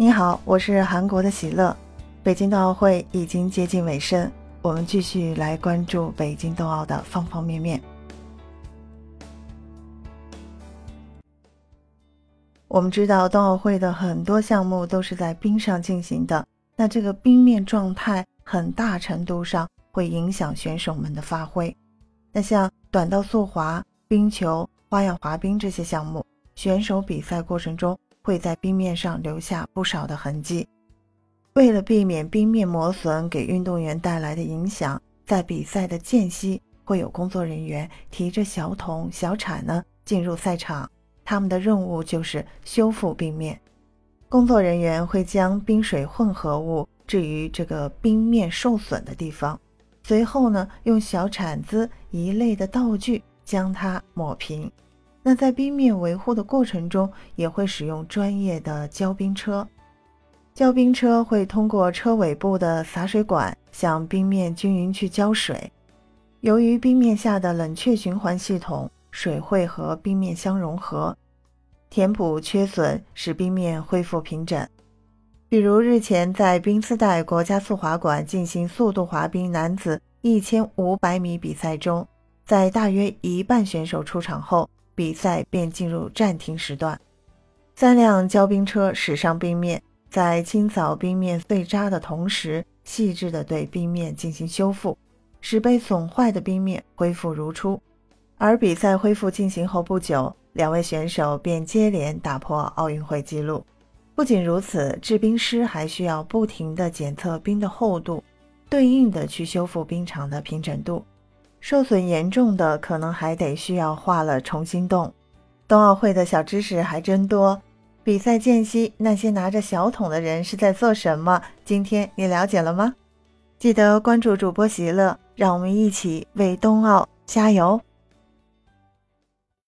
你好，我是韩国的喜乐。北京冬奥会已经接近尾声，我们继续来关注北京冬奥的方方面面。我们知道，冬奥会的很多项目都是在冰上进行的，那这个冰面状态很大程度上会影响选手们的发挥。那像短道速滑、冰球、花样滑冰这些项目，选手比赛过程中。会在冰面上留下不少的痕迹。为了避免冰面磨损给运动员带来的影响，在比赛的间隙会有工作人员提着小桶、小铲呢进入赛场，他们的任务就是修复冰面。工作人员会将冰水混合物置于这个冰面受损的地方，随后呢用小铲子一类的道具将它抹平。那在冰面维护的过程中，也会使用专业的浇冰车。浇冰车会通过车尾部的洒水管向冰面均匀去浇水。由于冰面下的冷却循环系统，水会和冰面相融合，填补缺损，使冰面恢复平整。比如日前在冰丝带国家速滑馆进行速度滑冰男子一千五百米比赛中，在大约一半选手出场后。比赛便进入暂停时段，三辆浇冰车驶上冰面，在清扫冰面碎渣的同时，细致地对冰面进行修复，使被损坏的冰面恢复如初。而比赛恢复进行后不久，两位选手便接连打破奥运会纪录。不仅如此，制冰师还需要不停地检测冰的厚度，对应的去修复冰场的平整度。受损严重的，可能还得需要化了重新冻。冬奥会的小知识还真多。比赛间隙，那些拿着小桶的人是在做什么？今天你了解了吗？记得关注主播席乐，让我们一起为冬奥加油。